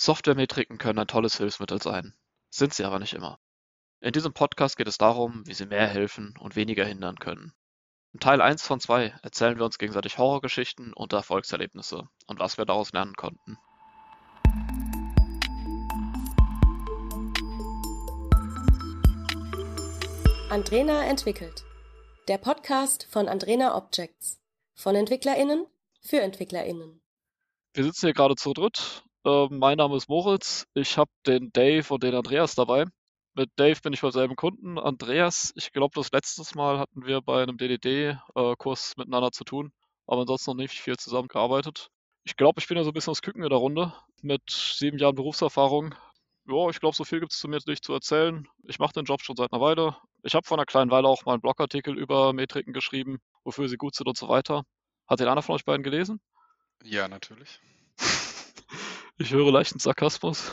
Softwaremetriken können ein tolles Hilfsmittel sein, sind sie aber nicht immer. In diesem Podcast geht es darum, wie sie mehr helfen und weniger hindern können. In Teil 1 von 2 erzählen wir uns gegenseitig Horrorgeschichten und Erfolgserlebnisse und was wir daraus lernen konnten. Andrena entwickelt. Der Podcast von Andrena Objects. Von EntwicklerInnen für EntwicklerInnen. Wir sitzen hier gerade zu dritt. Äh, mein Name ist Moritz. Ich habe den Dave und den Andreas dabei. Mit Dave bin ich beim selben Kunden. Andreas, ich glaube, das letzte Mal hatten wir bei einem DDD-Kurs äh, miteinander zu tun, aber ansonsten noch nicht viel zusammengearbeitet. Ich glaube, ich bin ja so ein bisschen das Küken in der Runde mit sieben Jahren Berufserfahrung. Ja, ich glaube, so viel gibt es zu mir nicht zu erzählen. Ich mache den Job schon seit einer Weile. Ich habe vor einer kleinen Weile auch mal einen Blogartikel über Metriken geschrieben, wofür sie gut sind und so weiter. Hat den einer von euch beiden gelesen? Ja, natürlich. ich höre leichten Sarkasmus.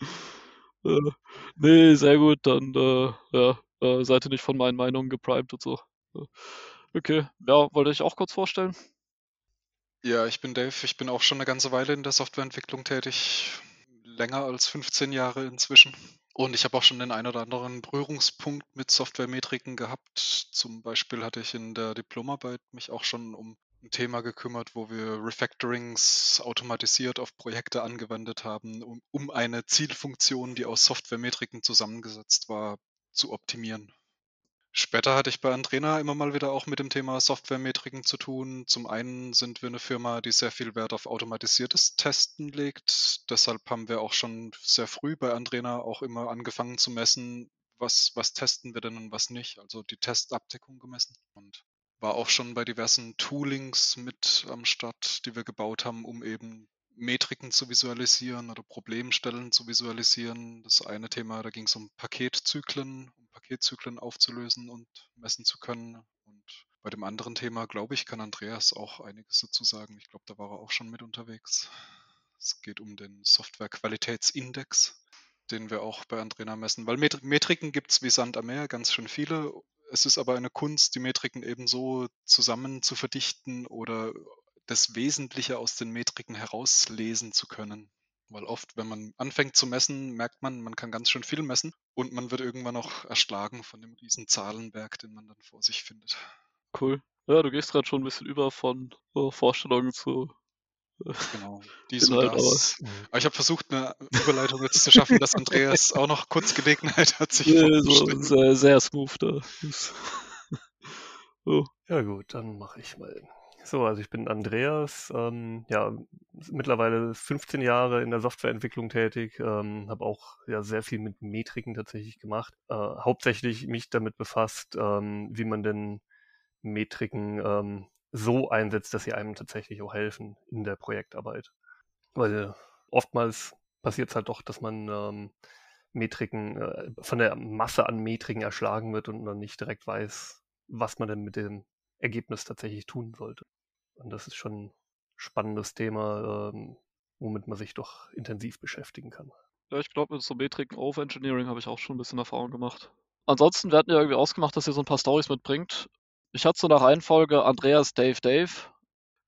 äh, nee, sehr gut, dann äh, ja, äh, seid ihr nicht von meinen Meinungen geprimed und so. Okay, ja, wollte ich auch kurz vorstellen. Ja, ich bin Dave. Ich bin auch schon eine ganze Weile in der Softwareentwicklung tätig länger als 15 Jahre inzwischen. Und ich habe auch schon den ein oder anderen Berührungspunkt mit Softwaremetriken gehabt. Zum Beispiel hatte ich in der Diplomarbeit mich auch schon um ein Thema gekümmert, wo wir Refactorings automatisiert auf Projekte angewendet haben, um, um eine Zielfunktion, die aus Softwaremetriken zusammengesetzt war, zu optimieren. Später hatte ich bei Andrena immer mal wieder auch mit dem Thema Softwaremetriken zu tun. Zum einen sind wir eine Firma, die sehr viel Wert auf automatisiertes Testen legt. Deshalb haben wir auch schon sehr früh bei Andrena auch immer angefangen zu messen, was, was testen wir denn und was nicht. Also die Testabdeckung gemessen. Und war auch schon bei diversen Toolings mit am Start, die wir gebaut haben, um eben Metriken zu visualisieren oder Problemstellen zu visualisieren. Das eine Thema, da ging es um Paketzyklen, Paketzyklen aufzulösen und messen zu können. Und bei dem anderen Thema, glaube ich, kann Andreas auch einiges dazu sagen. Ich glaube, da war er auch schon mit unterwegs. Es geht um den Software-Qualitätsindex, den wir auch bei Andrena messen. Weil Met Metriken gibt es wie Sand am Meer, ganz schön viele. Es ist aber eine Kunst, die Metriken eben so zusammen zu verdichten oder das Wesentliche aus den Metriken herauslesen zu können. Weil oft, wenn man anfängt zu messen, merkt man, man kann ganz schön viel messen und man wird irgendwann noch erschlagen von dem riesen Zahlenberg, den man dann vor sich findet. Cool. Ja, du gehst gerade schon ein bisschen über von uh, Vorstellungen zu äh, Genau, dies und das. Aber, ich habe versucht, eine Überleitung jetzt zu schaffen, dass Andreas auch noch kurz Gelegenheit hat, sich nee, so sehr, sehr smooth da. oh. Ja gut, dann mache ich mal so, also ich bin Andreas, ähm, ja, mittlerweile 15 Jahre in der Softwareentwicklung tätig, ähm, habe auch ja sehr viel mit Metriken tatsächlich gemacht, äh, hauptsächlich mich damit befasst, ähm, wie man denn Metriken ähm, so einsetzt, dass sie einem tatsächlich auch helfen in der Projektarbeit. Weil oftmals passiert es halt doch, dass man ähm, Metriken äh, von der Masse an Metriken erschlagen wird und dann nicht direkt weiß, was man denn mit dem Ergebnis tatsächlich tun sollte. Und das ist schon ein spannendes Thema, ähm, womit man sich doch intensiv beschäftigen kann. Ja, ich glaube, mit so Metriken Over Engineering habe ich auch schon ein bisschen Erfahrung gemacht. Ansonsten, hatten ja irgendwie ausgemacht, dass ihr so ein paar Stories mitbringt. Ich hatte so nach Reihenfolge Andreas, Dave, Dave.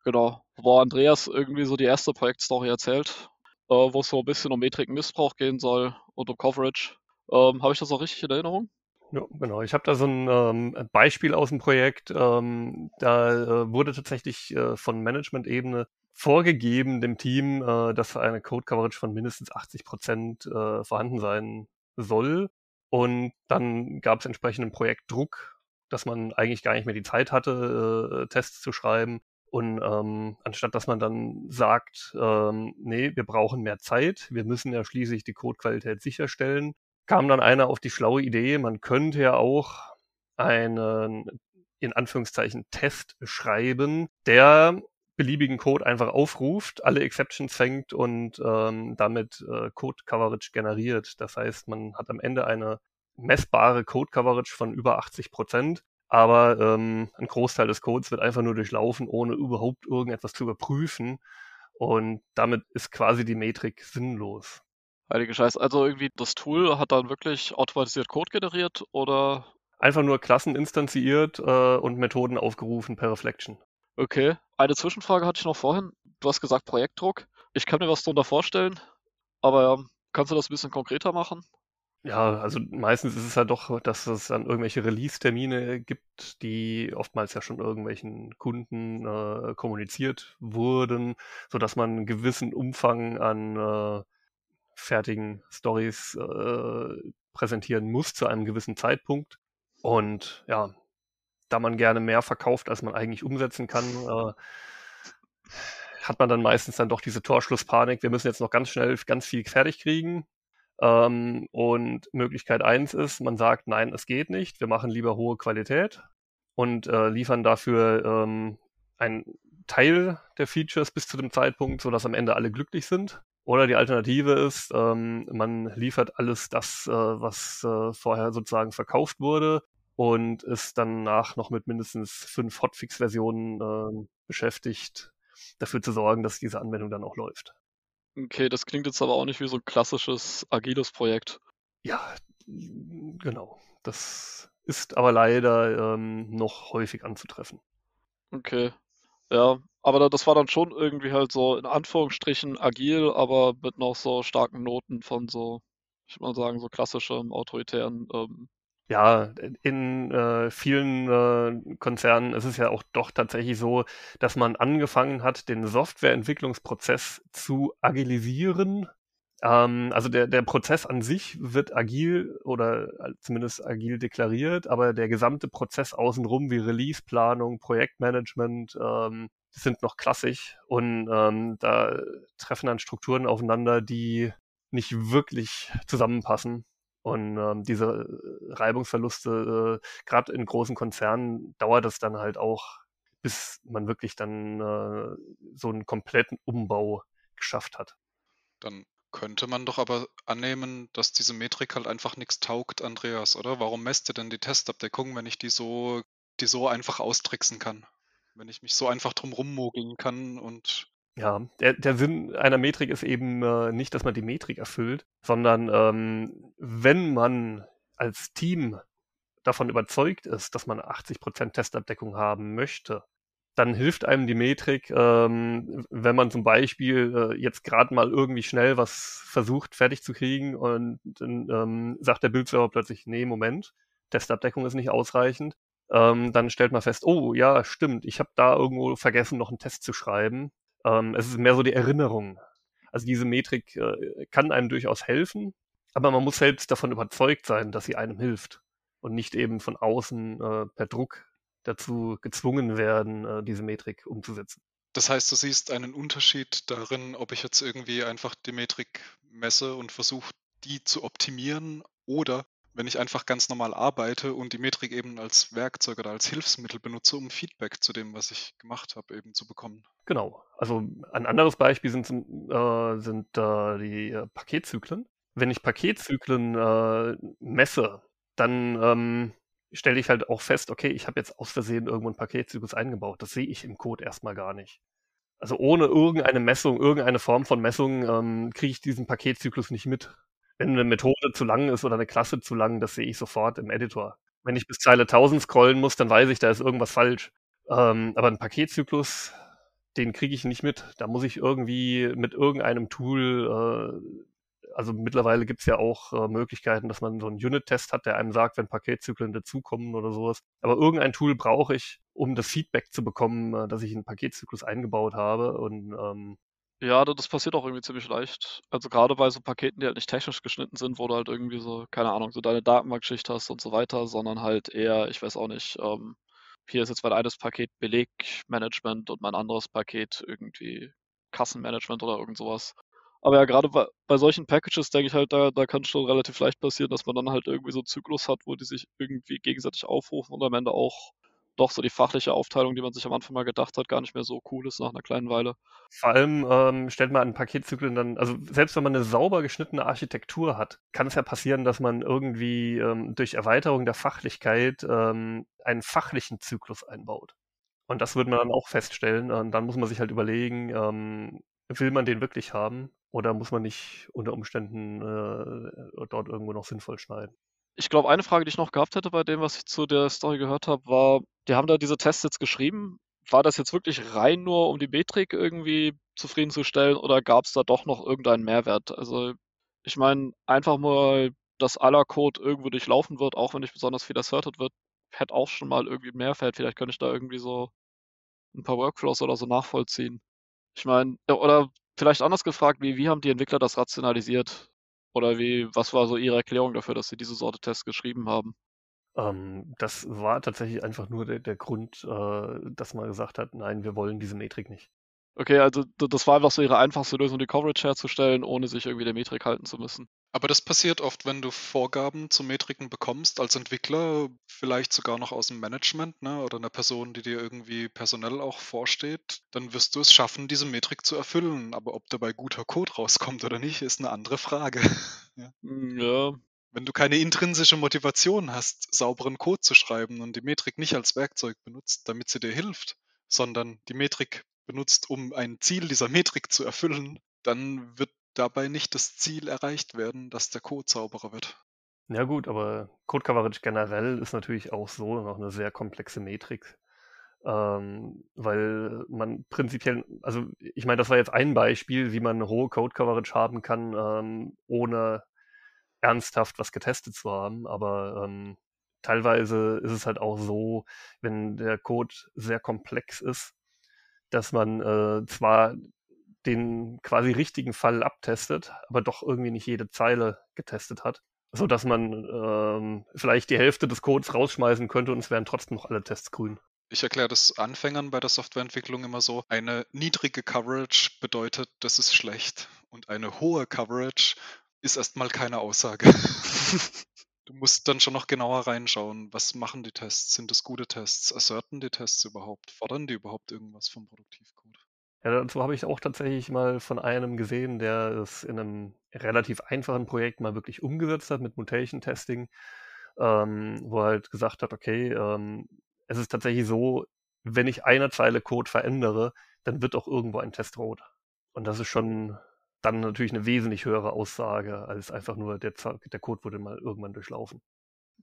Genau, wo Andreas irgendwie so die erste Projektstory erzählt, äh, wo es so ein bisschen um Metrikenmissbrauch gehen soll und um Coverage. Ähm, habe ich das auch richtig in Erinnerung? Ja, genau. Ich habe da so ein ähm, Beispiel aus dem Projekt. Ähm, da äh, wurde tatsächlich äh, von Management-Ebene vorgegeben dem Team, äh, dass eine Code-Coverage von mindestens 80 Prozent äh, vorhanden sein soll. Und dann gab es entsprechenden Projektdruck, dass man eigentlich gar nicht mehr die Zeit hatte, äh, Tests zu schreiben. Und ähm, anstatt dass man dann sagt, ähm, nee, wir brauchen mehr Zeit, wir müssen ja schließlich die Codequalität sicherstellen, kam dann einer auf die schlaue Idee, man könnte ja auch einen in Anführungszeichen Test schreiben, der beliebigen Code einfach aufruft, alle Exceptions fängt und ähm, damit äh, Code Coverage generiert. Das heißt, man hat am Ende eine messbare Code Coverage von über 80 Prozent, aber ähm, ein Großteil des Codes wird einfach nur durchlaufen, ohne überhaupt irgendetwas zu überprüfen. Und damit ist quasi die Metrik sinnlos. Heilige Scheiße. Also irgendwie das Tool hat dann wirklich automatisiert Code generiert oder? Einfach nur Klassen instanziert äh, und Methoden aufgerufen per Reflection. Okay. Eine Zwischenfrage hatte ich noch vorhin. Du hast gesagt Projektdruck. Ich kann mir was darunter vorstellen. Aber ja, kannst du das ein bisschen konkreter machen? Ja, also meistens ist es ja doch, dass es dann irgendwelche Release-Termine gibt, die oftmals ja schon irgendwelchen Kunden äh, kommuniziert wurden, sodass man einen gewissen Umfang an äh, fertigen Stories äh, präsentieren muss zu einem gewissen Zeitpunkt. Und ja, da man gerne mehr verkauft, als man eigentlich umsetzen kann, äh, hat man dann meistens dann doch diese Torschlusspanik. Wir müssen jetzt noch ganz schnell ganz viel fertig kriegen. Ähm, und Möglichkeit eins ist, man sagt, nein, es geht nicht. Wir machen lieber hohe Qualität und äh, liefern dafür ähm, einen Teil der Features bis zu dem Zeitpunkt, sodass am Ende alle glücklich sind. Oder die Alternative ist, ähm, man liefert alles das, äh, was äh, vorher sozusagen verkauft wurde und ist danach noch mit mindestens fünf Hotfix-Versionen äh, beschäftigt, dafür zu sorgen, dass diese Anwendung dann auch läuft. Okay, das klingt jetzt aber auch nicht wie so ein klassisches agiles Projekt. Ja, genau. Das ist aber leider ähm, noch häufig anzutreffen. Okay. Ja, aber das war dann schon irgendwie halt so in Anführungsstrichen agil, aber mit noch so starken Noten von so, ich würde mal sagen, so klassischem autoritären. Ähm, ja, in äh, vielen äh, Konzernen ist es ja auch doch tatsächlich so, dass man angefangen hat, den Softwareentwicklungsprozess zu agilisieren. Ähm, also der, der Prozess an sich wird agil oder zumindest agil deklariert, aber der gesamte Prozess außenrum wie Releaseplanung, Projektmanagement, ähm, sind noch klassisch und ähm, da treffen dann Strukturen aufeinander, die nicht wirklich zusammenpassen. Und ähm, diese äh, Reibungsverluste, äh, gerade in großen Konzernen, dauert es dann halt auch, bis man wirklich dann äh, so einen kompletten Umbau geschafft hat. Dann könnte man doch aber annehmen, dass diese Metrik halt einfach nichts taugt, Andreas, oder? Warum messt ihr denn die Testabdeckung, wenn ich die so, die so einfach austricksen kann? wenn ich mich so einfach drum rummogeln kann und ja, der, der Sinn einer Metrik ist eben äh, nicht, dass man die Metrik erfüllt, sondern ähm, wenn man als Team davon überzeugt ist, dass man 80% Testabdeckung haben möchte, dann hilft einem die Metrik, ähm, wenn man zum Beispiel äh, jetzt gerade mal irgendwie schnell was versucht fertig zu kriegen und dann ähm, sagt der Bildserver plötzlich, nee, Moment, Testabdeckung ist nicht ausreichend ähm, dann stellt man fest, oh ja, stimmt, ich habe da irgendwo vergessen, noch einen Test zu schreiben. Ähm, es ist mehr so die Erinnerung. Also diese Metrik äh, kann einem durchaus helfen, aber man muss selbst davon überzeugt sein, dass sie einem hilft und nicht eben von außen äh, per Druck dazu gezwungen werden, äh, diese Metrik umzusetzen. Das heißt, du siehst einen Unterschied darin, ob ich jetzt irgendwie einfach die Metrik messe und versuche, die zu optimieren oder wenn ich einfach ganz normal arbeite und die Metrik eben als Werkzeug oder als Hilfsmittel benutze, um Feedback zu dem, was ich gemacht habe, eben zu bekommen. Genau. Also ein anderes Beispiel sind, äh, sind äh, die äh, Paketzyklen. Wenn ich Paketzyklen äh, messe, dann ähm, stelle ich halt auch fest, okay, ich habe jetzt aus Versehen irgendwo einen Paketzyklus eingebaut. Das sehe ich im Code erstmal gar nicht. Also ohne irgendeine Messung, irgendeine Form von Messung ähm, kriege ich diesen Paketzyklus nicht mit. Wenn eine Methode zu lang ist oder eine Klasse zu lang, das sehe ich sofort im Editor. Wenn ich bis Zeile 1000 scrollen muss, dann weiß ich, da ist irgendwas falsch. Ähm, aber ein Paketzyklus, den kriege ich nicht mit. Da muss ich irgendwie mit irgendeinem Tool, äh, also mittlerweile gibt es ja auch äh, Möglichkeiten, dass man so einen Unit-Test hat, der einem sagt, wenn Paketzyklen dazukommen oder sowas. Aber irgendein Tool brauche ich, um das Feedback zu bekommen, äh, dass ich einen Paketzyklus eingebaut habe. Und ähm, ja, das passiert auch irgendwie ziemlich leicht. Also gerade bei so Paketen, die halt nicht technisch geschnitten sind, wo du halt irgendwie so, keine Ahnung, so deine Datenbankschicht hast und so weiter, sondern halt eher, ich weiß auch nicht, ähm, hier ist jetzt mein eines Paket Belegmanagement und mein anderes Paket irgendwie Kassenmanagement oder irgend sowas. Aber ja, gerade bei, bei solchen Packages denke ich halt, da, da kann es schon relativ leicht passieren, dass man dann halt irgendwie so einen Zyklus hat, wo die sich irgendwie gegenseitig aufrufen und am Ende auch doch so die fachliche Aufteilung, die man sich am Anfang mal gedacht hat, gar nicht mehr so cool ist nach einer kleinen Weile. Vor allem ähm, stellt man an Paketzyklen dann, also selbst wenn man eine sauber geschnittene Architektur hat, kann es ja passieren, dass man irgendwie ähm, durch Erweiterung der Fachlichkeit ähm, einen fachlichen Zyklus einbaut. Und das würde man dann auch feststellen. Und dann muss man sich halt überlegen, ähm, will man den wirklich haben oder muss man nicht unter Umständen äh, dort irgendwo noch sinnvoll schneiden? Ich glaube, eine Frage, die ich noch gehabt hätte bei dem, was ich zu der Story gehört habe, war, die haben da diese Tests jetzt geschrieben. war das jetzt wirklich rein nur, um die Metrik irgendwie zufriedenzustellen oder gab es da doch noch irgendeinen Mehrwert? Also ich meine, einfach mal, dass aller Code irgendwo durchlaufen wird, auch wenn nicht besonders viel asserted wird, hätte auch schon mal irgendwie einen Mehrwert. Vielleicht könnte ich da irgendwie so ein paar Workflows oder so nachvollziehen. Ich meine, oder vielleicht anders gefragt, wie, wie haben die Entwickler das rationalisiert? Oder wie, was war so ihre Erklärung dafür, dass sie diese Sorte Tests geschrieben haben? Ähm, das war tatsächlich einfach nur der, der Grund, äh, dass man gesagt hat, nein, wir wollen diese Metrik nicht. Okay, also das war einfach so ihre einfachste Lösung, die Coverage herzustellen, ohne sich irgendwie der Metrik halten zu müssen. Aber das passiert oft, wenn du Vorgaben zu Metriken bekommst als Entwickler, vielleicht sogar noch aus dem Management ne, oder einer Person, die dir irgendwie personell auch vorsteht, dann wirst du es schaffen, diese Metrik zu erfüllen. Aber ob dabei guter Code rauskommt oder nicht, ist eine andere Frage. ja. Hm, ja. Wenn du keine intrinsische Motivation hast, sauberen Code zu schreiben und die Metrik nicht als Werkzeug benutzt, damit sie dir hilft, sondern die Metrik benutzt, um ein Ziel dieser Metrik zu erfüllen, dann wird dabei nicht das Ziel erreicht werden, dass der Code sauberer wird. Ja gut, aber Code Coverage generell ist natürlich auch so noch eine sehr komplexe Metrik. Ähm, weil man prinzipiell, also ich meine, das war jetzt ein Beispiel, wie man eine hohe Code Coverage haben kann, ähm, ohne ernsthaft was getestet zu haben, aber ähm, teilweise ist es halt auch so, wenn der Code sehr komplex ist, dass man äh, zwar den quasi richtigen Fall abtestet, aber doch irgendwie nicht jede Zeile getestet hat, so dass man ähm, vielleicht die Hälfte des Codes rausschmeißen könnte und es wären trotzdem noch alle Tests grün. Ich erkläre das Anfängern bei der Softwareentwicklung immer so, eine niedrige Coverage bedeutet, das ist schlecht und eine hohe Coverage ist erstmal keine Aussage. Du musst dann schon noch genauer reinschauen. Was machen die Tests? Sind das gute Tests? Asserten die Tests überhaupt? Fordern die überhaupt irgendwas vom Produktivcode? Ja, dazu habe ich auch tatsächlich mal von einem gesehen, der es in einem relativ einfachen Projekt mal wirklich umgesetzt hat mit Mutation Testing, ähm, wo er halt gesagt hat, okay, ähm, es ist tatsächlich so, wenn ich eine Zeile Code verändere, dann wird auch irgendwo ein Test rot. Und das ist schon dann natürlich eine wesentlich höhere Aussage als einfach nur der, der Code wurde mal irgendwann durchlaufen.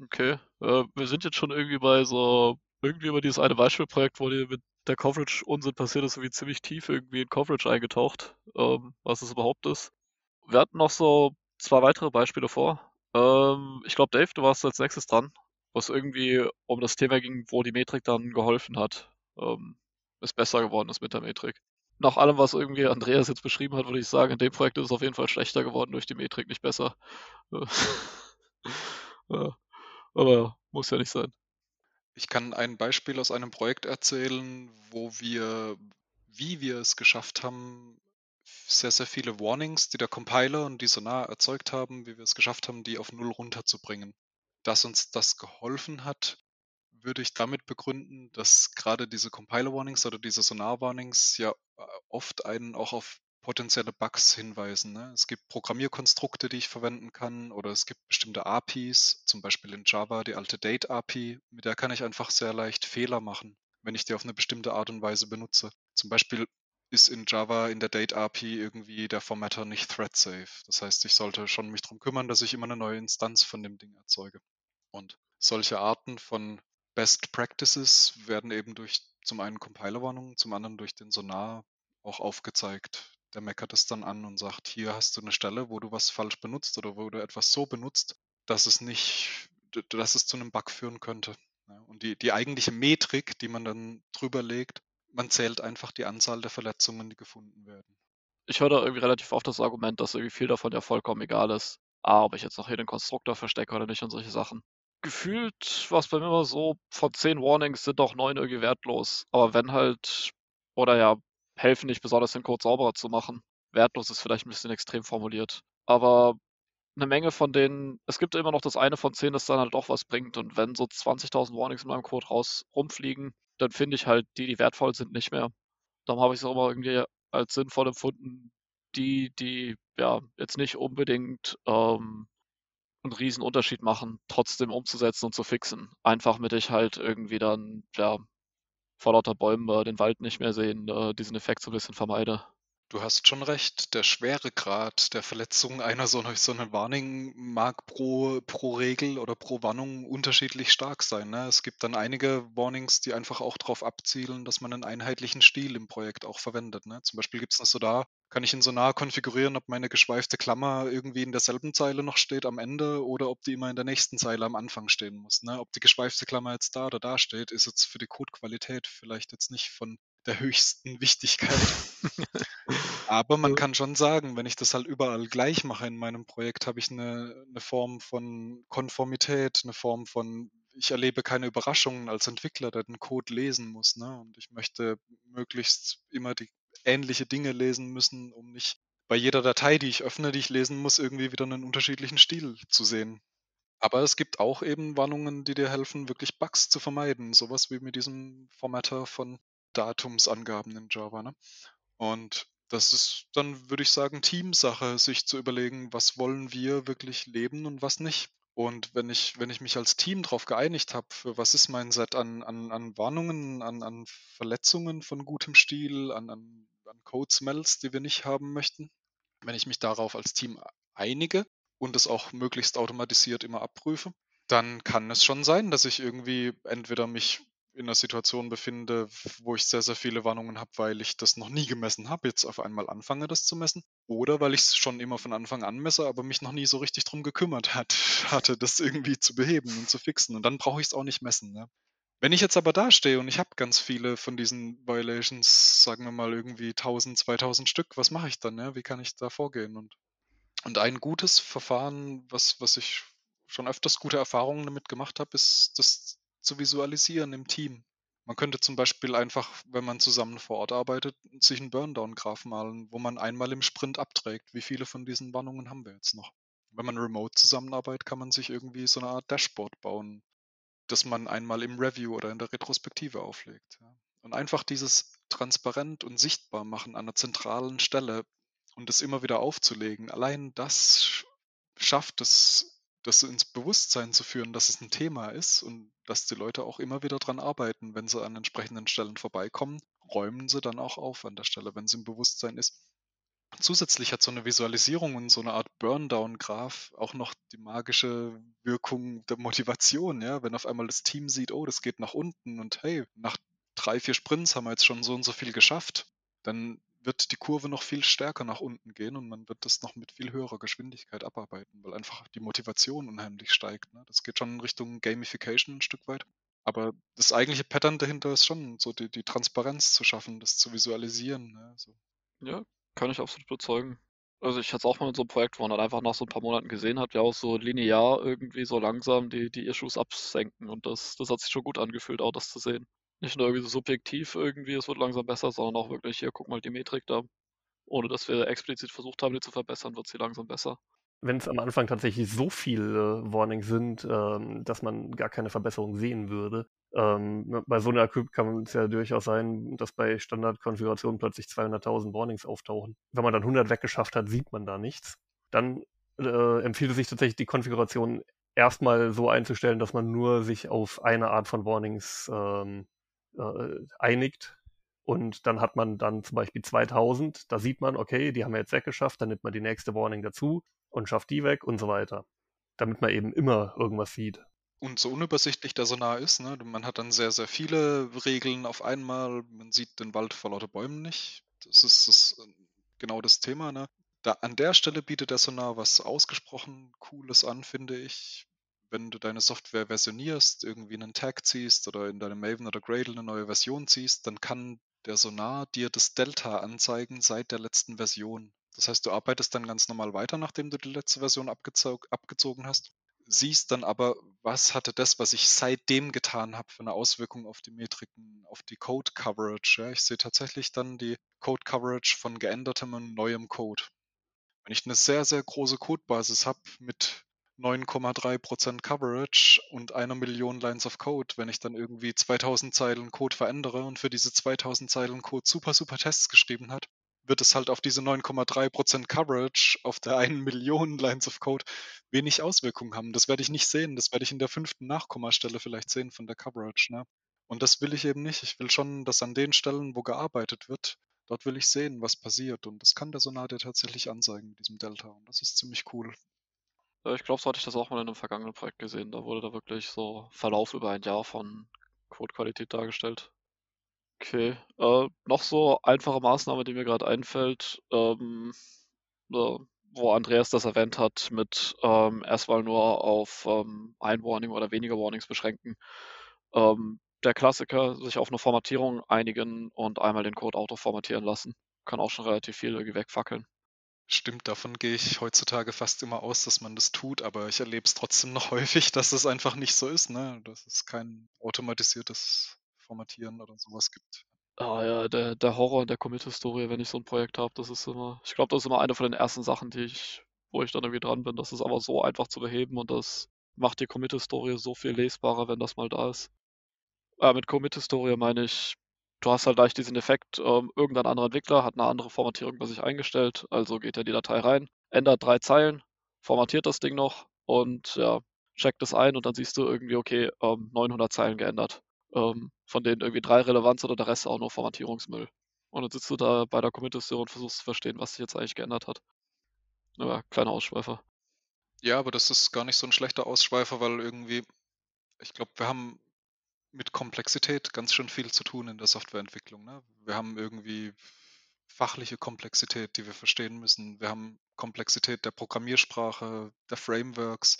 Okay, äh, wir sind jetzt schon irgendwie bei so, irgendwie über dieses eine Beispielprojekt, wo die mit der Coverage Unsinn passiert ist, irgendwie ziemlich tief irgendwie in Coverage eingetaucht, ähm, was es überhaupt ist. Wir hatten noch so zwei weitere Beispiele vor. Ähm, ich glaube, Dave, du warst als nächstes dran, wo es irgendwie um das Thema ging, wo die Metrik dann geholfen hat, ähm, es besser geworden ist mit der Metrik nach allem, was irgendwie Andreas jetzt beschrieben hat, würde ich sagen, in dem Projekt ist es auf jeden Fall schlechter geworden durch die Metrik, nicht besser. ja, aber muss ja nicht sein. Ich kann ein Beispiel aus einem Projekt erzählen, wo wir, wie wir es geschafft haben, sehr, sehr viele Warnings, die der Compiler und die Sonar erzeugt haben, wie wir es geschafft haben, die auf Null runterzubringen. Dass uns das geholfen hat, würde ich damit begründen, dass gerade diese Compiler-Warnings oder diese Sonar-Warnings ja äh, oft einen auch auf potenzielle Bugs hinweisen. Ne? Es gibt Programmierkonstrukte, die ich verwenden kann, oder es gibt bestimmte APIs, zum Beispiel in Java die alte Date-API, mit der kann ich einfach sehr leicht Fehler machen, wenn ich die auf eine bestimmte Art und Weise benutze. Zum Beispiel ist in Java in der Date-API irgendwie der Formatter nicht thread-safe. Das heißt, ich sollte schon mich darum kümmern, dass ich immer eine neue Instanz von dem Ding erzeuge. Und solche Arten von Best Practices werden eben durch zum einen Compilerwarnungen, zum anderen durch den Sonar auch aufgezeigt. Der meckert es dann an und sagt, hier hast du eine Stelle, wo du was falsch benutzt oder wo du etwas so benutzt, dass es nicht, dass es zu einem Bug führen könnte. Und die, die eigentliche Metrik, die man dann drüber legt, man zählt einfach die Anzahl der Verletzungen, die gefunden werden. Ich höre da irgendwie relativ oft das Argument, dass irgendwie viel davon ja vollkommen egal ist. Ah, ob ich jetzt noch hier den Konstruktor verstecke oder nicht und solche Sachen gefühlt war es bei mir immer so, von zehn Warnings sind doch neun irgendwie wertlos. Aber wenn halt, oder ja, helfen nicht besonders den Code sauberer zu machen. Wertlos ist vielleicht ein bisschen extrem formuliert. Aber eine Menge von denen, es gibt immer noch das eine von zehn, das dann halt doch was bringt. Und wenn so 20.000 Warnings in meinem Code raus rumfliegen, dann finde ich halt die, die wertvoll sind, nicht mehr. Darum habe ich es auch immer irgendwie als sinnvoll empfunden, die, die ja jetzt nicht unbedingt ähm, einen riesen Unterschied machen, trotzdem umzusetzen und zu fixen. Einfach mit ich halt irgendwie dann, ja, vor lauter Bäumen äh, den Wald nicht mehr sehen, äh, diesen Effekt so ein bisschen vermeide. Du hast schon recht, der Schweregrad der Verletzung einer so, so Warning mag pro, pro Regel oder pro Warnung unterschiedlich stark sein. Ne? Es gibt dann einige Warnings, die einfach auch darauf abzielen, dass man einen einheitlichen Stil im Projekt auch verwendet. Ne? Zum Beispiel gibt es eine Sonar, kann ich in Sonar konfigurieren, ob meine geschweifte Klammer irgendwie in derselben Zeile noch steht am Ende oder ob die immer in der nächsten Zeile am Anfang stehen muss. Ne? Ob die geschweifte Klammer jetzt da oder da steht, ist jetzt für die Codequalität vielleicht jetzt nicht von der höchsten Wichtigkeit. Aber man kann schon sagen, wenn ich das halt überall gleich mache in meinem Projekt, habe ich eine, eine Form von Konformität, eine Form von, ich erlebe keine Überraschungen als Entwickler, der den Code lesen muss. Ne? Und ich möchte möglichst immer die ähnliche Dinge lesen müssen, um nicht bei jeder Datei, die ich öffne, die ich lesen muss, irgendwie wieder einen unterschiedlichen Stil zu sehen. Aber es gibt auch eben Warnungen, die dir helfen, wirklich Bugs zu vermeiden. Sowas wie mit diesem Formatter von Datumsangaben in Java. Ne? Und das ist dann, würde ich sagen, Teamsache, sich zu überlegen, was wollen wir wirklich leben und was nicht. Und wenn ich, wenn ich mich als Team darauf geeinigt habe, für was ist mein Set an, an, an Warnungen, an, an Verletzungen von gutem Stil, an, an, an Code-Smells, die wir nicht haben möchten, wenn ich mich darauf als Team einige und es auch möglichst automatisiert immer abprüfe, dann kann es schon sein, dass ich irgendwie entweder mich in einer Situation befinde, wo ich sehr, sehr viele Warnungen habe, weil ich das noch nie gemessen habe, jetzt auf einmal anfange, das zu messen. Oder weil ich es schon immer von Anfang an messe, aber mich noch nie so richtig drum gekümmert hat, hatte, das irgendwie zu beheben und zu fixen. Und dann brauche ich es auch nicht messen. Ne? Wenn ich jetzt aber da stehe und ich habe ganz viele von diesen Violations, sagen wir mal irgendwie 1000, 2000 Stück, was mache ich dann? Ja? Wie kann ich da vorgehen? Und, und ein gutes Verfahren, was, was ich schon öfters gute Erfahrungen damit gemacht habe, ist das zu visualisieren im Team. Man könnte zum Beispiel einfach, wenn man zusammen vor Ort arbeitet, sich einen Burndown-Graph malen, wo man einmal im Sprint abträgt, wie viele von diesen Warnungen haben wir jetzt noch. Wenn man remote zusammenarbeitet, kann man sich irgendwie so eine Art Dashboard bauen, das man einmal im Review oder in der Retrospektive auflegt. Und einfach dieses transparent und sichtbar machen an einer zentralen Stelle und es immer wieder aufzulegen, allein das schafft es das ins Bewusstsein zu führen, dass es ein Thema ist und dass die Leute auch immer wieder dran arbeiten, wenn sie an entsprechenden Stellen vorbeikommen, räumen sie dann auch auf an der Stelle, wenn es im Bewusstsein ist. Zusätzlich hat so eine Visualisierung und so eine Art Burndown-Graph auch noch die magische Wirkung der Motivation, ja, wenn auf einmal das Team sieht, oh, das geht nach unten und hey, nach drei, vier Sprints haben wir jetzt schon so und so viel geschafft, dann wird die Kurve noch viel stärker nach unten gehen und man wird das noch mit viel höherer Geschwindigkeit abarbeiten, weil einfach die Motivation unheimlich steigt. Ne? Das geht schon in Richtung Gamification ein Stück weit. Aber das eigentliche Pattern dahinter ist schon so die, die Transparenz zu schaffen, das zu visualisieren. Ne? So. Ja, kann ich absolut bezeugen. Also ich hatte es auch mal in so einem Projekt, wo man dann einfach nach so ein paar Monaten gesehen hat, wie auch so linear irgendwie so langsam die, die Issues absenken. Und das, das hat sich schon gut angefühlt, auch das zu sehen nicht nur irgendwie so subjektiv irgendwie, es wird langsam besser, sondern auch wirklich, hier, guck mal die Metrik da. Ohne dass wir explizit versucht haben, die zu verbessern, wird sie langsam besser. Wenn es am Anfang tatsächlich so viele Warnings sind, ähm, dass man gar keine Verbesserung sehen würde. Ähm, ne, bei so einer Cube kann es ja durchaus sein, dass bei Standardkonfigurationen plötzlich 200.000 Warnings auftauchen. Wenn man dann 100 weggeschafft hat, sieht man da nichts. Dann äh, empfiehlt es sich tatsächlich, die Konfiguration erstmal so einzustellen, dass man nur sich auf eine Art von Warnings ähm, äh, einigt. Und dann hat man dann zum Beispiel 2000, da sieht man, okay, die haben wir jetzt weggeschafft, dann nimmt man die nächste Warning dazu und schafft die weg und so weiter. Damit man eben immer irgendwas sieht. Und so unübersichtlich der Sonar ist, ne? man hat dann sehr, sehr viele Regeln auf einmal, man sieht den Wald vor lauter Bäumen nicht. Das ist das, äh, genau das Thema. Ne? Da, an der Stelle bietet der Sonar was ausgesprochen Cooles an, finde ich wenn du deine Software versionierst, irgendwie einen Tag ziehst oder in deinem Maven oder Gradle eine neue Version ziehst, dann kann der Sonar dir das Delta anzeigen seit der letzten Version. Das heißt, du arbeitest dann ganz normal weiter, nachdem du die letzte Version abgezog, abgezogen hast, siehst dann aber, was hatte das, was ich seitdem getan habe, für eine Auswirkung auf die Metriken, auf die Code Coverage. Ja, ich sehe tatsächlich dann die Code Coverage von geändertem und neuem Code. Wenn ich eine sehr, sehr große Codebasis habe mit 9,3% Coverage und einer Million Lines of Code, wenn ich dann irgendwie 2000 Zeilen Code verändere und für diese 2000 Zeilen Code super, super Tests geschrieben hat, wird es halt auf diese 9,3% Coverage auf der einen Million Lines of Code wenig Auswirkungen haben. Das werde ich nicht sehen. Das werde ich in der fünften Nachkommastelle vielleicht sehen von der Coverage. Ne? Und das will ich eben nicht. Ich will schon, dass an den Stellen, wo gearbeitet wird, Dort will ich sehen, was passiert. Und das kann der Sonar dir tatsächlich anzeigen mit diesem Delta. Und das ist ziemlich cool. Ich glaube, so hatte ich das auch mal in einem vergangenen Projekt gesehen. Da wurde da wirklich so Verlauf über ein Jahr von Codequalität dargestellt. Okay. Äh, noch so einfache Maßnahme, die mir gerade einfällt, ähm, äh, wo Andreas das erwähnt hat, mit ähm, erstmal nur auf ähm, ein Warning oder weniger Warnings beschränken. Ähm, der Klassiker, sich auf eine Formatierung einigen und einmal den Code auto formatieren lassen. Kann auch schon relativ viel irgendwie wegfackeln. Stimmt, davon gehe ich heutzutage fast immer aus, dass man das tut, aber ich erlebe es trotzdem noch häufig, dass es einfach nicht so ist, ne? Dass es kein automatisiertes Formatieren oder sowas gibt. Ah ja, der, der Horror der Commit-Historie, wenn ich so ein Projekt habe, das ist immer, ich glaube, das ist immer eine von den ersten Sachen, die ich, wo ich dann irgendwie dran bin. Das ist aber so einfach zu beheben und das macht die Commit-Historie so viel lesbarer, wenn das mal da ist. Äh, mit Commit-Historie meine ich, du hast halt leicht diesen Effekt, ähm, irgendein anderer Entwickler hat eine andere Formatierung bei sich eingestellt, also geht er die Datei rein, ändert drei Zeilen, formatiert das Ding noch und ja, checkt es ein und dann siehst du irgendwie, okay, ähm, 900 Zeilen geändert, ähm, von denen irgendwie drei relevant sind und der Rest auch nur Formatierungsmüll. Und dann sitzt du da bei der Commit-Historie und versuchst zu verstehen, was sich jetzt eigentlich geändert hat. Ja, kleiner Ausschweifer. Ja, aber das ist gar nicht so ein schlechter Ausschweifer, weil irgendwie, ich glaube, wir haben mit Komplexität ganz schön viel zu tun in der Softwareentwicklung. Ne? Wir haben irgendwie fachliche Komplexität, die wir verstehen müssen. Wir haben Komplexität der Programmiersprache, der Frameworks,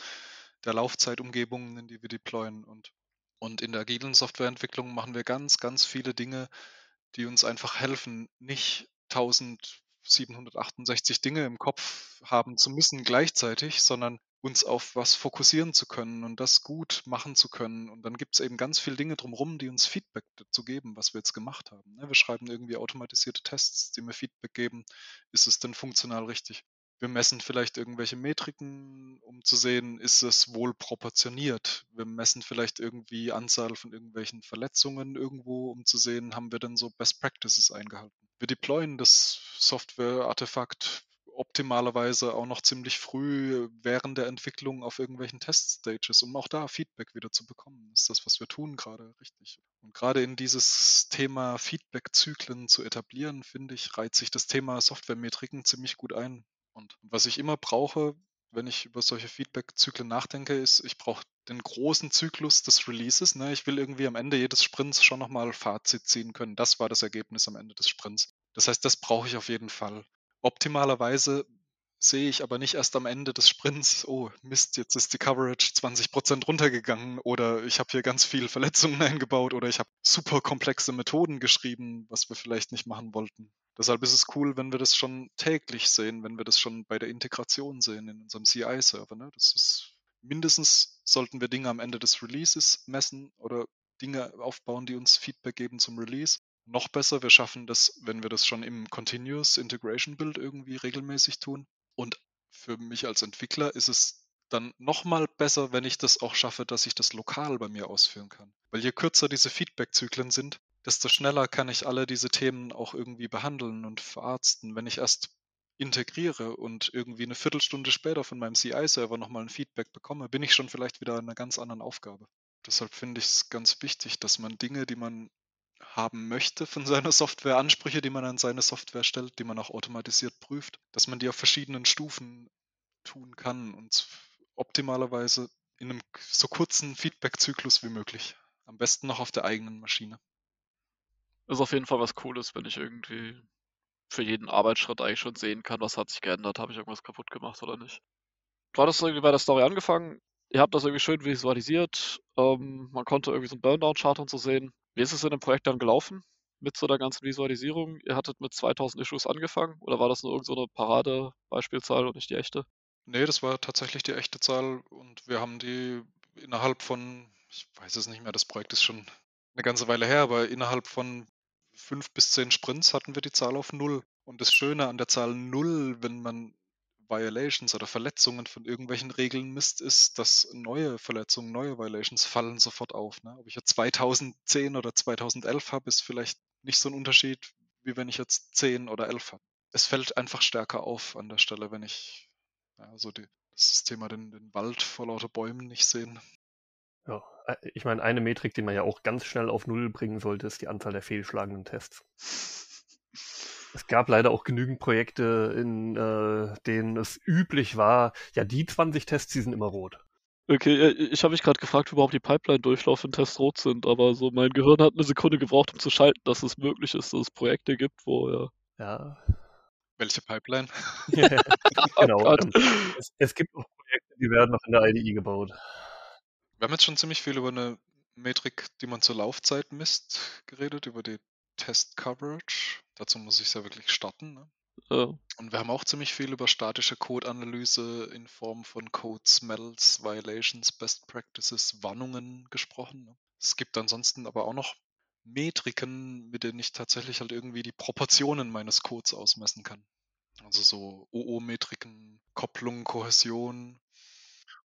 der Laufzeitumgebungen, in die wir deployen. Und, und in der agilen Softwareentwicklung machen wir ganz, ganz viele Dinge, die uns einfach helfen, nicht 1768 Dinge im Kopf haben zu müssen gleichzeitig, sondern uns auf was fokussieren zu können und das gut machen zu können. Und dann gibt es eben ganz viele Dinge drumherum, die uns Feedback dazu geben, was wir jetzt gemacht haben. Ne? Wir schreiben irgendwie automatisierte Tests, die mir Feedback geben, ist es denn funktional richtig? Wir messen vielleicht irgendwelche Metriken, um zu sehen, ist es wohl proportioniert. Wir messen vielleicht irgendwie Anzahl von irgendwelchen Verletzungen irgendwo, um zu sehen, haben wir denn so Best Practices eingehalten. Wir deployen das Software-Artefakt optimalerweise auch noch ziemlich früh während der Entwicklung auf irgendwelchen Teststages, um auch da Feedback wieder zu bekommen. Ist das, was wir tun, gerade richtig? Und gerade in dieses Thema Feedback-Zyklen zu etablieren, finde ich, reiht sich das Thema Softwaremetriken ziemlich gut ein. Und was ich immer brauche, wenn ich über solche Feedback-Zyklen nachdenke, ist, ich brauche den großen Zyklus des Releases. Ne? Ich will irgendwie am Ende jedes Sprints schon nochmal Fazit ziehen können. Das war das Ergebnis am Ende des Sprints. Das heißt, das brauche ich auf jeden Fall. Optimalerweise sehe ich aber nicht erst am Ende des Sprints, oh Mist, jetzt ist die Coverage 20% runtergegangen oder ich habe hier ganz viele Verletzungen eingebaut oder ich habe super komplexe Methoden geschrieben, was wir vielleicht nicht machen wollten. Deshalb ist es cool, wenn wir das schon täglich sehen, wenn wir das schon bei der Integration sehen in unserem CI-Server. Ne? Das ist mindestens sollten wir Dinge am Ende des Releases messen oder Dinge aufbauen, die uns Feedback geben zum Release noch besser, wir schaffen das, wenn wir das schon im Continuous Integration Build irgendwie regelmäßig tun. Und für mich als Entwickler ist es dann nochmal besser, wenn ich das auch schaffe, dass ich das lokal bei mir ausführen kann. Weil je kürzer diese Feedback-Zyklen sind, desto schneller kann ich alle diese Themen auch irgendwie behandeln und verarzten. Wenn ich erst integriere und irgendwie eine Viertelstunde später von meinem CI-Server nochmal ein Feedback bekomme, bin ich schon vielleicht wieder an einer ganz anderen Aufgabe. Deshalb finde ich es ganz wichtig, dass man Dinge, die man haben möchte von seiner Software, Ansprüche, die man an seine Software stellt, die man auch automatisiert prüft, dass man die auf verschiedenen Stufen tun kann und optimalerweise in einem so kurzen Feedback-Zyklus wie möglich. Am besten noch auf der eigenen Maschine. Ist auf jeden Fall was Cooles, wenn ich irgendwie für jeden Arbeitsschritt eigentlich schon sehen kann, was hat sich geändert, habe ich irgendwas kaputt gemacht oder nicht. Du hattest irgendwie bei der Story angefangen, ihr habt das irgendwie schön visualisiert, ähm, man konnte irgendwie so einen Burndown-Chart und so sehen. Wie ist es in dem Projekt dann gelaufen mit so der ganzen Visualisierung? Ihr hattet mit 2000 Issues angefangen oder war das nur irgendeine so Parade-Beispielzahl und nicht die echte? Nee, das war tatsächlich die echte Zahl und wir haben die innerhalb von, ich weiß es nicht mehr, das Projekt ist schon eine ganze Weile her, aber innerhalb von fünf bis zehn Sprints hatten wir die Zahl auf null. Und das Schöne an der Zahl null, wenn man Violations oder Verletzungen von irgendwelchen Regeln misst, ist, dass neue Verletzungen, neue Violations fallen sofort auf. Ne? Ob ich jetzt 2010 oder 2011 habe, ist vielleicht nicht so ein Unterschied, wie wenn ich jetzt 10 oder 11 habe. Es fällt einfach stärker auf an der Stelle, wenn ich ja, so die, das Thema den, den Wald vor lauter Bäumen nicht sehen. Ja, ich meine, eine Metrik, die man ja auch ganz schnell auf Null bringen sollte, ist die Anzahl der fehlschlagenden Tests. Es gab leider auch genügend Projekte, in äh, denen es üblich war, ja, die 20 Tests, die sind immer rot. Okay, äh, ich habe mich gerade gefragt, wie überhaupt die Pipeline-Durchlauf in Tests rot sind, aber so mein Gehirn hat eine Sekunde gebraucht, um zu schalten, dass es möglich ist, dass es Projekte gibt, wo ja. Ja. Welche Pipeline? genau. Oh ähm, es, es gibt auch Projekte, die werden noch in der IDE gebaut. Wir haben jetzt schon ziemlich viel über eine Metrik, die man zur Laufzeit misst, geredet, über die Test Coverage. Dazu muss ich es ja wirklich starten. Ne? Äh, Und wir haben auch ziemlich viel über statische Code-Analyse in Form von Code Smells, Violations, Best Practices, Warnungen gesprochen. ne? Es gibt ansonsten aber auch noch Metriken, mit denen ich tatsächlich halt irgendwie die Proportionen meines Codes ausmessen kann. Also so OO-Metriken, Kopplung, Kohäsion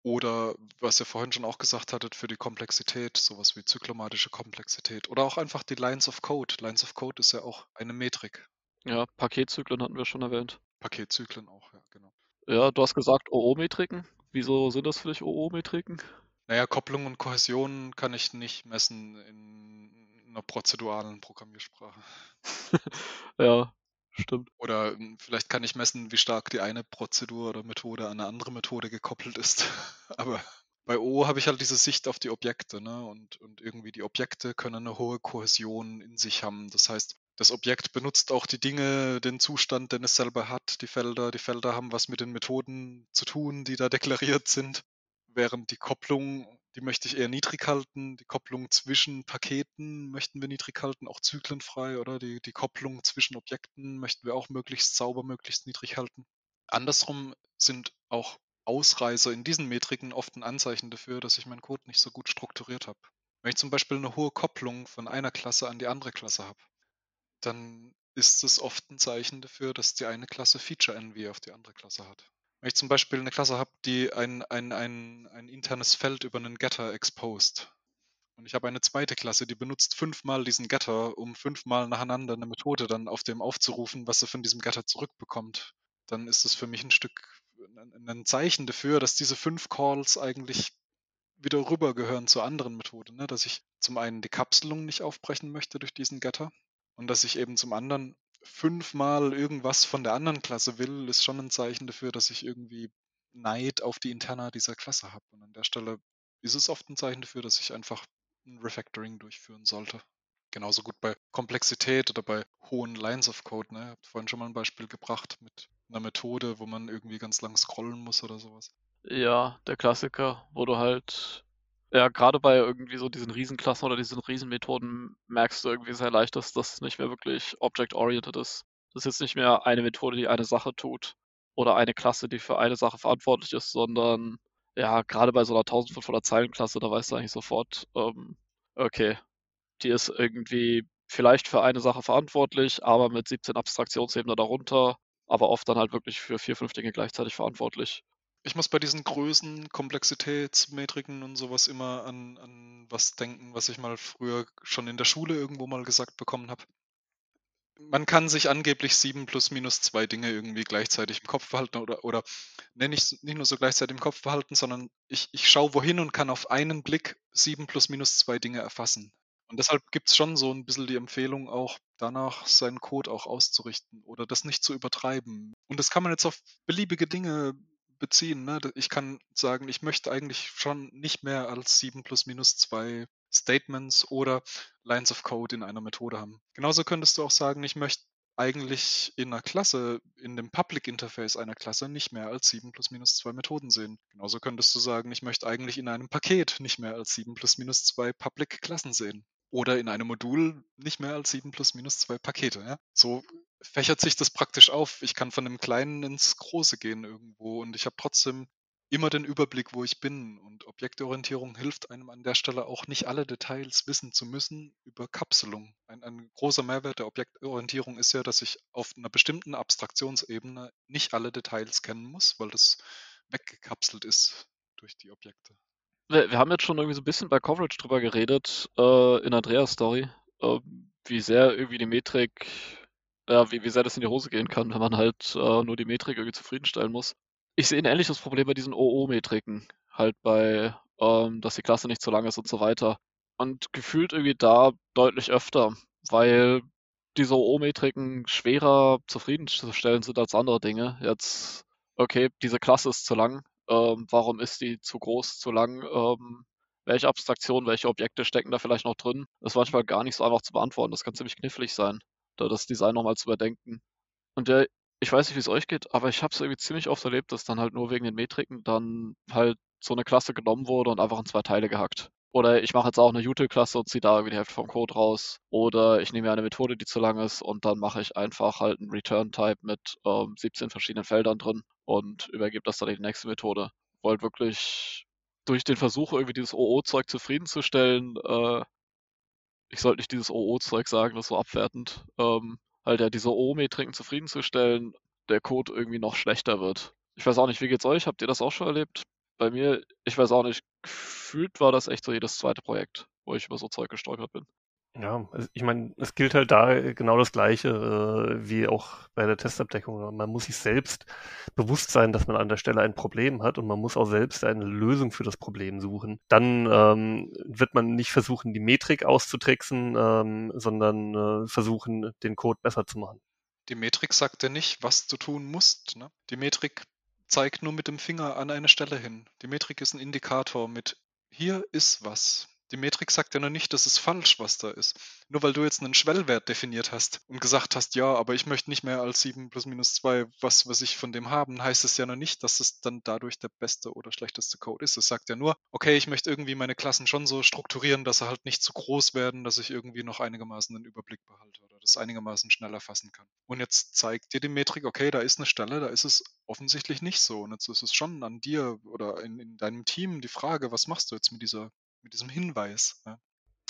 oder was ihr vorhin schon auch gesagt hattet für die Komplexität, sowas wie zyklomatische Komplexität oder auch einfach die Lines of Code. Lines of Code ist ja auch eine Metrik. ja, Paketzyklen hatten wir schon erwähnt. Paketzyklen auch, ja, genau. Ja, du hast gesagt OO-Metriken. Wieso sind das für dich OO-Metriken? Naja, Kopplung und Kohäsion kann ich nicht messen in einer prozeduralen Programmiersprache. Ja, stimmt. Oder hm, vielleicht kann ich messen, wie stark die eine Prozedur oder Methode an eine andere Methode gekoppelt ist. Aber bei O habe ich halt diese Sicht auf die Objekte, ne? Und, und irgendwie die Objekte können eine hohe Kohäsion in sich haben. Das heißt, das Objekt benutzt auch die Dinge, den Zustand, den es selber hat, die Felder. Die Felder haben was mit den Methoden zu tun, die da deklariert sind. Während die Kopplung, die möchte ich eher niedrig halten. Die Kopplung zwischen Paketen möchten wir niedrig halten, auch zyklenfrei, oder? Die, die Kopplung zwischen Objekten möchten wir auch möglichst sauber, möglichst niedrig halten. Andersrum sind auch Ausreißer in diesen Metriken oft ein Anzeichen dafür, dass ich meinen Code nicht so gut strukturiert habe. Wenn ich zum Beispiel eine hohe Kopplung von einer Klasse an die andere Klasse habe, dann ist es oft ein Zeichen dafür, dass die eine Klasse Feature Envy auf die andere Klasse hat. Wenn ich zum Beispiel eine Klasse habe, die ein, ein, ein, ein internes Feld über einen Getter exposed und ich habe eine zweite Klasse, die benutzt fünfmal diesen Getter, um fünfmal nacheinander eine Methode dann auf dem aufzurufen, was sie von diesem Getter zurückbekommt, dann ist es für mich ein Stück ein, Zeichen dafür, dass diese fünf Calls eigentlich wieder rübergehören zur anderen Methode, ne? dass ich zum einen die Kapselung nicht aufbrechen möchte durch diesen Getter und dass ich eben zum anderen fünfmal irgendwas von der anderen Klasse will, ist schon ein Zeichen dafür, dass ich irgendwie Neid auf die Interna dieser Klasse habe. Und an der Stelle ist es oft ein Zeichen dafür, dass ich einfach ein Refactoring durchführen sollte. Genauso gut bei Komplexität oder bei hohen Lines of Code. Ne? Ihr habt vorhin schon mal ein Beispiel gebracht mit einer Methode, wo man irgendwie ganz lang scrollen muss oder sowas. Ja, der Klassiker, wo du halt, ja, gerade bei irgendwie so diesen Riesenklassen oder diesen Riesenmethoden merkst du irgendwie sehr leicht, dass das nicht mehr wirklich object-oriented ist. Das ist jetzt nicht mehr eine Methode, die eine Sache tut oder eine Klasse, die für eine Sache verantwortlich ist, sondern ja, gerade bei so einer 1500 Zeilen Klasse, da weißt du eigentlich sofort, ähm, okay, die ist irgendwie vielleicht für eine Sache verantwortlich, aber mit 17 Abstraktionsebenen darunter, aber oft dann halt wirklich für vier, fünf Dinge gleichzeitig verantwortlich. Ich muss bei diesen Größen, Komplexitätsmetriken und sowas immer an, an was denken, was ich mal früher schon in der Schule irgendwo mal gesagt bekommen habe. Man kann sich angeblich sieben plus minus zwei Dinge irgendwie gleichzeitig im Kopf behalten oder, oder ne, nicht, nicht nur so gleichzeitig im Kopf behalten, sondern ich, ich schaue wohin und kann auf einen Blick sieben plus minus zwei Dinge erfassen. Und deshalb gibt es schon so ein bisschen die Empfehlung, auch danach seinen Code auch auszurichten oder das nicht zu übertreiben. Und das kann man jetzt auf beliebige Dinge beziehen. Ne? Ich kann sagen, ich möchte eigentlich schon nicht mehr als 7 plus minus 2 Statements oder Lines of Code in einer Methode haben. Genauso könntest du auch sagen, ich möchte eigentlich in einer Klasse, in dem Public Interface einer Klasse nicht mehr als 7 plus minus 2 Methoden sehen. Genauso könntest du sagen, ich möchte eigentlich in einem Paket nicht mehr als 7 plus minus 2 Public Klassen sehen. Oder in einem Modul nicht mehr als 7 plus minus 2 Pakete. Ja? So fächert sich das praktisch auf. Ich kann von dem Kleinen ins Große gehen irgendwo und ich habe trotzdem immer den Überblick, wo ich bin. Und Objektorientierung hilft einem an der Stelle auch nicht alle Details wissen zu müssen über Kapselung. Ein, ein großer Mehrwert der Objektorientierung ist ja, dass ich auf einer bestimmten Abstraktionsebene nicht alle Details kennen muss, weil das weggekapselt ist durch die Objekte. Wir, wir haben jetzt schon irgendwie so ein bisschen bei Coverage drüber geredet, äh, in Andreas Story, äh, wie sehr irgendwie die Metrik, ja, wie, wie sehr das in die Hose gehen kann, wenn man halt äh, nur die Metrik irgendwie zufriedenstellen muss. Ich sehe ein ähnliches Problem bei diesen OO-Metriken, halt bei, ähm, dass die Klasse nicht zu lang ist und so weiter. Und gefühlt irgendwie da deutlich öfter, weil diese OO-Metriken schwerer zufriedenzustellen sind als andere Dinge. Jetzt, okay, diese Klasse ist zu lang. Ähm, warum ist die zu groß, zu lang? Ähm, welche Abstraktionen, welche Objekte stecken da vielleicht noch drin? Das ist manchmal gar nicht so einfach zu beantworten. Das kann ziemlich knifflig sein, da das Design nochmal zu überdenken. Und der, ich weiß nicht, wie es euch geht, aber ich habe es irgendwie ziemlich oft erlebt, dass dann halt nur wegen den Metriken dann halt so eine Klasse genommen wurde und einfach in zwei Teile gehackt. Oder ich mache jetzt auch eine Util-Klasse und ziehe da irgendwie die Hälfte vom Code raus. Oder ich nehme mir eine Methode, die zu lang ist und dann mache ich einfach halt einen Return-Type mit ähm, 17 verschiedenen Feldern drin und übergebe das dann in die nächste Methode. Wollt wirklich durch den Versuch, irgendwie dieses OO-Zeug zufriedenzustellen, äh, ich sollte nicht dieses OO-Zeug sagen, das ist so abwertend, ähm, halt ja diese OO-Metriken zufriedenzustellen, der Code irgendwie noch schlechter wird. Ich weiß auch nicht, wie geht's euch? Habt ihr das auch schon erlebt? Bei mir, ich weiß auch nicht, gefühlt war das echt so jedes zweite Projekt, wo ich über so Zeug gestolpert bin. Ja, ich meine, es gilt halt da genau das Gleiche äh, wie auch bei der Testabdeckung. Man muss sich selbst bewusst sein, dass man an der Stelle ein Problem hat und man muss auch selbst eine Lösung für das Problem suchen. Dann ähm, wird man nicht versuchen, die Metrik auszutricksen, ähm, sondern äh, versuchen, den Code besser zu machen. Die Metrik sagt ja nicht, was du tun musst. Ne? Die Metrik zeigt nur mit dem Finger an eine Stelle hin. Die Metrik ist ein Indikator mit hier ist was. Die Metrik sagt ja noch nicht, das ist falsch, was da ist. Nur weil du jetzt einen Schwellwert definiert hast und gesagt hast, ja, aber ich möchte nicht mehr als 7 plus minus 2, was, was ich von dem haben, heißt es ja noch nicht, dass es dann dadurch der beste oder schlechteste Code ist. Es sagt ja nur, okay, ich möchte irgendwie meine Klassen schon so strukturieren, dass sie halt nicht zu groß werden, dass ich irgendwie noch einigermaßen einen Überblick behalte oder das einigermaßen schnell erfassen kann. Und jetzt zeigt dir die Metrik, okay, da ist eine Stelle, da ist es offensichtlich nicht so. Und jetzt ist es schon an dir oder in, in deinem Team die Frage, was machst du jetzt mit dieser mit diesem Hinweis.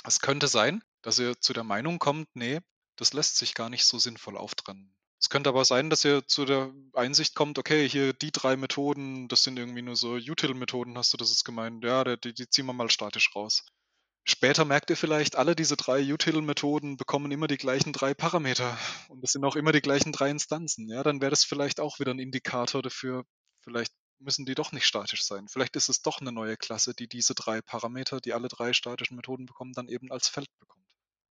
Es könnte sein, dass ihr zu der Meinung kommt, nee, das lässt sich gar nicht so sinnvoll auftrennen. Es könnte aber sein, dass ihr zu der Einsicht kommt, okay, hier die drei Methoden, das sind irgendwie nur so Util-Methoden, hast du das jetzt gemeint? Ja, die, die ziehen wir mal statisch raus. Später merkt ihr vielleicht, alle diese drei Util-Methoden bekommen immer die gleichen drei Parameter und es sind auch immer die gleichen drei Instanzen. Ja, dann wäre das vielleicht auch wieder ein Indikator dafür, vielleicht müssen die doch nicht statisch sein. Vielleicht ist es doch eine neue Klasse, die diese drei Parameter, die alle drei statischen Methoden bekommen, dann eben als Feld bekommt.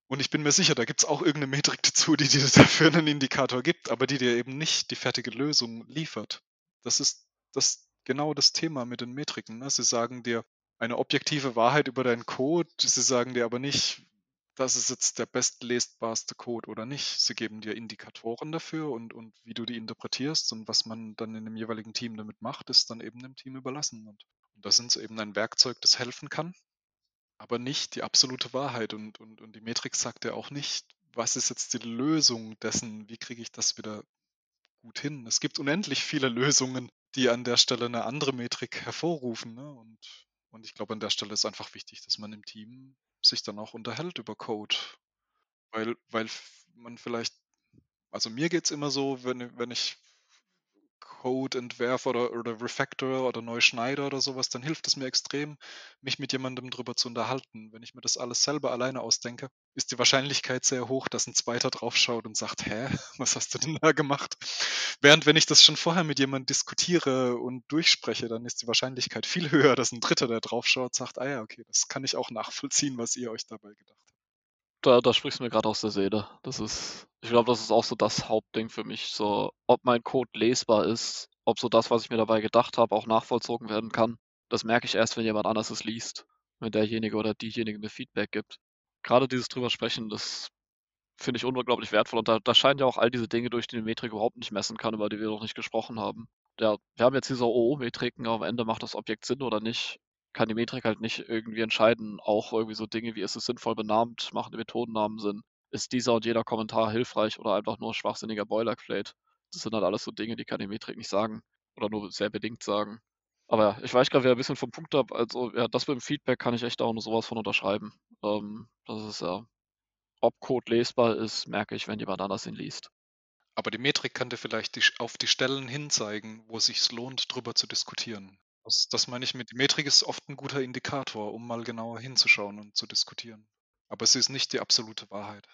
Und ich bin mir sicher, da gibt es auch irgendeine Metrik dazu, die dir dafür einen Indikator gibt, aber die dir eben nicht die fertige Lösung liefert. Das ist das genau das Thema mit den Metriken. Ne? Sie sagen dir eine objektive Wahrheit über deinen Code, sie sagen dir aber nicht, das ist jetzt der bestlesbarste Code oder nicht. Sie geben dir Indikatoren dafür und, und wie du die interpretierst und was man dann in dem jeweiligen Team damit macht, ist dann eben dem Team überlassen. Und, und da sind sie eben ein Werkzeug, das helfen kann, aber nicht die absolute Wahrheit. Und, und, und die Metrik sagt ja auch nicht, was ist jetzt die Lösung dessen, wie kriege ich das wieder gut hin. Es gibt unendlich viele Lösungen, die an der Stelle eine andere Metrik hervorrufen. Ne? Und, und ich glaube, an der Stelle ist einfach wichtig, dass man im Team sich dann auch unterhält über Code. Weil, weil man vielleicht, also mir geht es immer so, wenn, wenn ich Code entwerfe oder, oder Refactor oder neu schneide oder sowas, dann hilft es mir extrem, mich mit jemandem drüber zu unterhalten. Wenn ich mir das alles selber alleine ausdenke, ist die Wahrscheinlichkeit sehr hoch, dass ein Zweiter draufschaut und sagt, hä, was hast du denn da gemacht? Während wenn ich das schon vorher mit jemandem diskutiere und durchspreche, dann ist die Wahrscheinlichkeit viel höher, dass ein Dritter, der draufschaut, sagt, ah ja, okay, das kann ich auch nachvollziehen, was ihr euch dabei gedacht habt. Da, da sprichst du mir gerade aus der Seele. Das ist, ich glaube, das ist auch so das Hauptding für mich. So, ob mein Code lesbar ist, ob so das, was ich mir dabei gedacht habe, auch nachvollzogen werden kann. Das merke ich erst, wenn jemand anders es liest. Wenn derjenige oder diejenige mir Feedback gibt. Gerade dieses drüber sprechen, das finde ich unglaublich wertvoll. Und da, da scheinen ja auch all diese Dinge, durch die die Metrik überhaupt nicht messen kann, über die wir noch nicht gesprochen haben. Ja, wir haben jetzt diese OO-Metriken, am Ende macht das Objekt Sinn oder nicht kann die Metrik halt nicht irgendwie entscheiden. Auch irgendwie so Dinge wie, ist es sinnvoll benannt, machen die Methodennamen Sinn, ist dieser und jeder Kommentar hilfreich oder einfach nur schwachsinniger Boilerplate. Das sind halt alles so Dinge, die kann die Metrik nicht sagen oder nur sehr bedingt sagen. Aber ja, ich weiche gerade wieder ein bisschen vom Punkt ab. Also ja, das mit dem Feedback kann ich echt auch nur sowas von unterschreiben. Ähm, das ist ja, ob Code lesbar ist, merke ich, wenn jemand anders ihn liest. Aber die Metrik dir vielleicht auf die Stellen hinzeigen, wo es sich lohnt, drüber zu diskutieren. Das, das meine ich mit, die Metrik ist oft ein guter Indikator, um mal genauer hinzuschauen und zu diskutieren. Aber es ist nicht die absolute Wahrheit.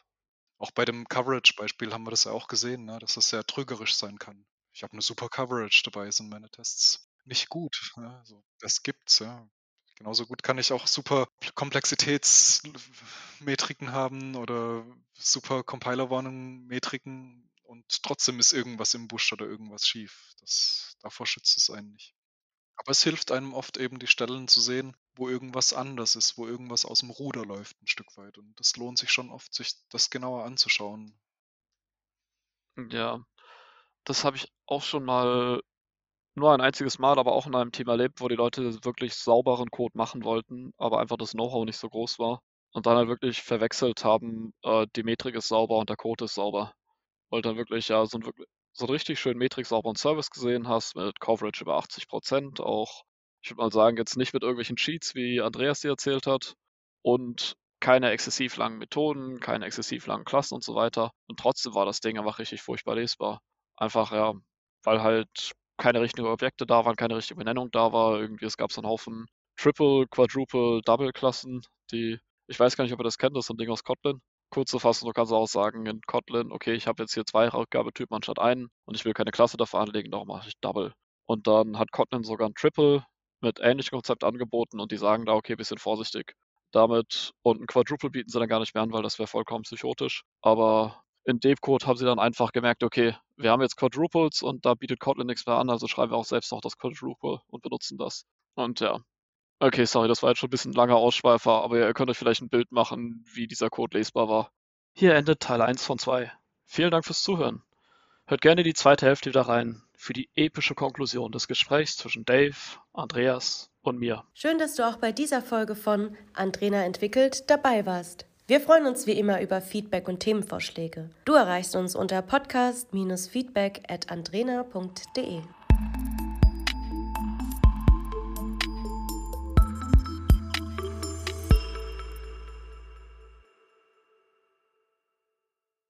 Auch bei dem Coverage-Beispiel haben wir das ja auch gesehen, ne, dass das sehr trügerisch sein kann. Ich habe eine super Coverage dabei, sind meine Tests nicht gut. Ja, also das gibt's, ja. Genauso gut kann ich auch super Komplexitätsmetriken haben oder super Compiler-Warnung-Metriken und trotzdem ist irgendwas im Busch oder irgendwas schief. Das, davor schützt es einen nicht. Aber es hilft einem oft eben die Stellen zu sehen, wo irgendwas anders ist, wo irgendwas aus dem Ruder läuft ein Stück weit. Und das lohnt sich schon oft, sich das genauer anzuschauen. Ja, das habe ich auch schon mal nur ein einziges Mal, aber auch in einem Team erlebt, wo die Leute wirklich sauberen Code machen wollten, aber einfach das Know-how nicht so groß war. Und dann halt wirklich verwechselt haben, äh, die Metrik ist sauber und der Code ist sauber. Weil dann wirklich ja so ein, so einen richtig schön metrik-sauberen Service gesehen hast, mit Coverage über 80%, auch, ich würde mal sagen, jetzt nicht mit irgendwelchen Cheats, wie Andreas dir erzählt hat, und keine exzessiv langen Methoden, keine exzessiv langen Klassen und so weiter. Und trotzdem war das Ding einfach richtig furchtbar lesbar. Einfach, ja, weil halt keine richtigen Objekte da waren, keine richtige Benennung da war. Irgendwie, es gab so einen Haufen Triple, Quadruple, Double-Klassen, die, ich weiß gar nicht, ob ihr das kennt, das ist ein Ding aus Kotlin. Kurze Fassung, du kannst auch sagen in Kotlin, okay, ich habe jetzt hier zwei Rückgabetypen anstatt einen und ich will keine Klasse dafür anlegen, darum mache ich Double. Und dann hat Kotlin sogar ein Triple mit ähnlichem Konzept angeboten und die sagen da, okay, bisschen vorsichtig damit. Und ein Quadruple bieten sie dann gar nicht mehr an, weil das wäre vollkommen psychotisch. Aber in Dev-Code haben sie dann einfach gemerkt, okay, wir haben jetzt Quadruples und da bietet Kotlin nichts mehr an, also schreiben wir auch selbst noch das Quadruple und benutzen das. Und ja. Okay, sorry, das war jetzt schon ein bisschen langer Ausschweifer, aber ihr könnt euch vielleicht ein Bild machen, wie dieser Code lesbar war. Hier endet Teil 1 von 2. Vielen Dank fürs Zuhören. Hört gerne die zweite Hälfte wieder rein für die epische Konklusion des Gesprächs zwischen Dave, Andreas und mir. Schön, dass du auch bei dieser Folge von Andrena entwickelt dabei warst. Wir freuen uns wie immer über Feedback und Themenvorschläge. Du erreichst uns unter podcast-feedback at andrena.de.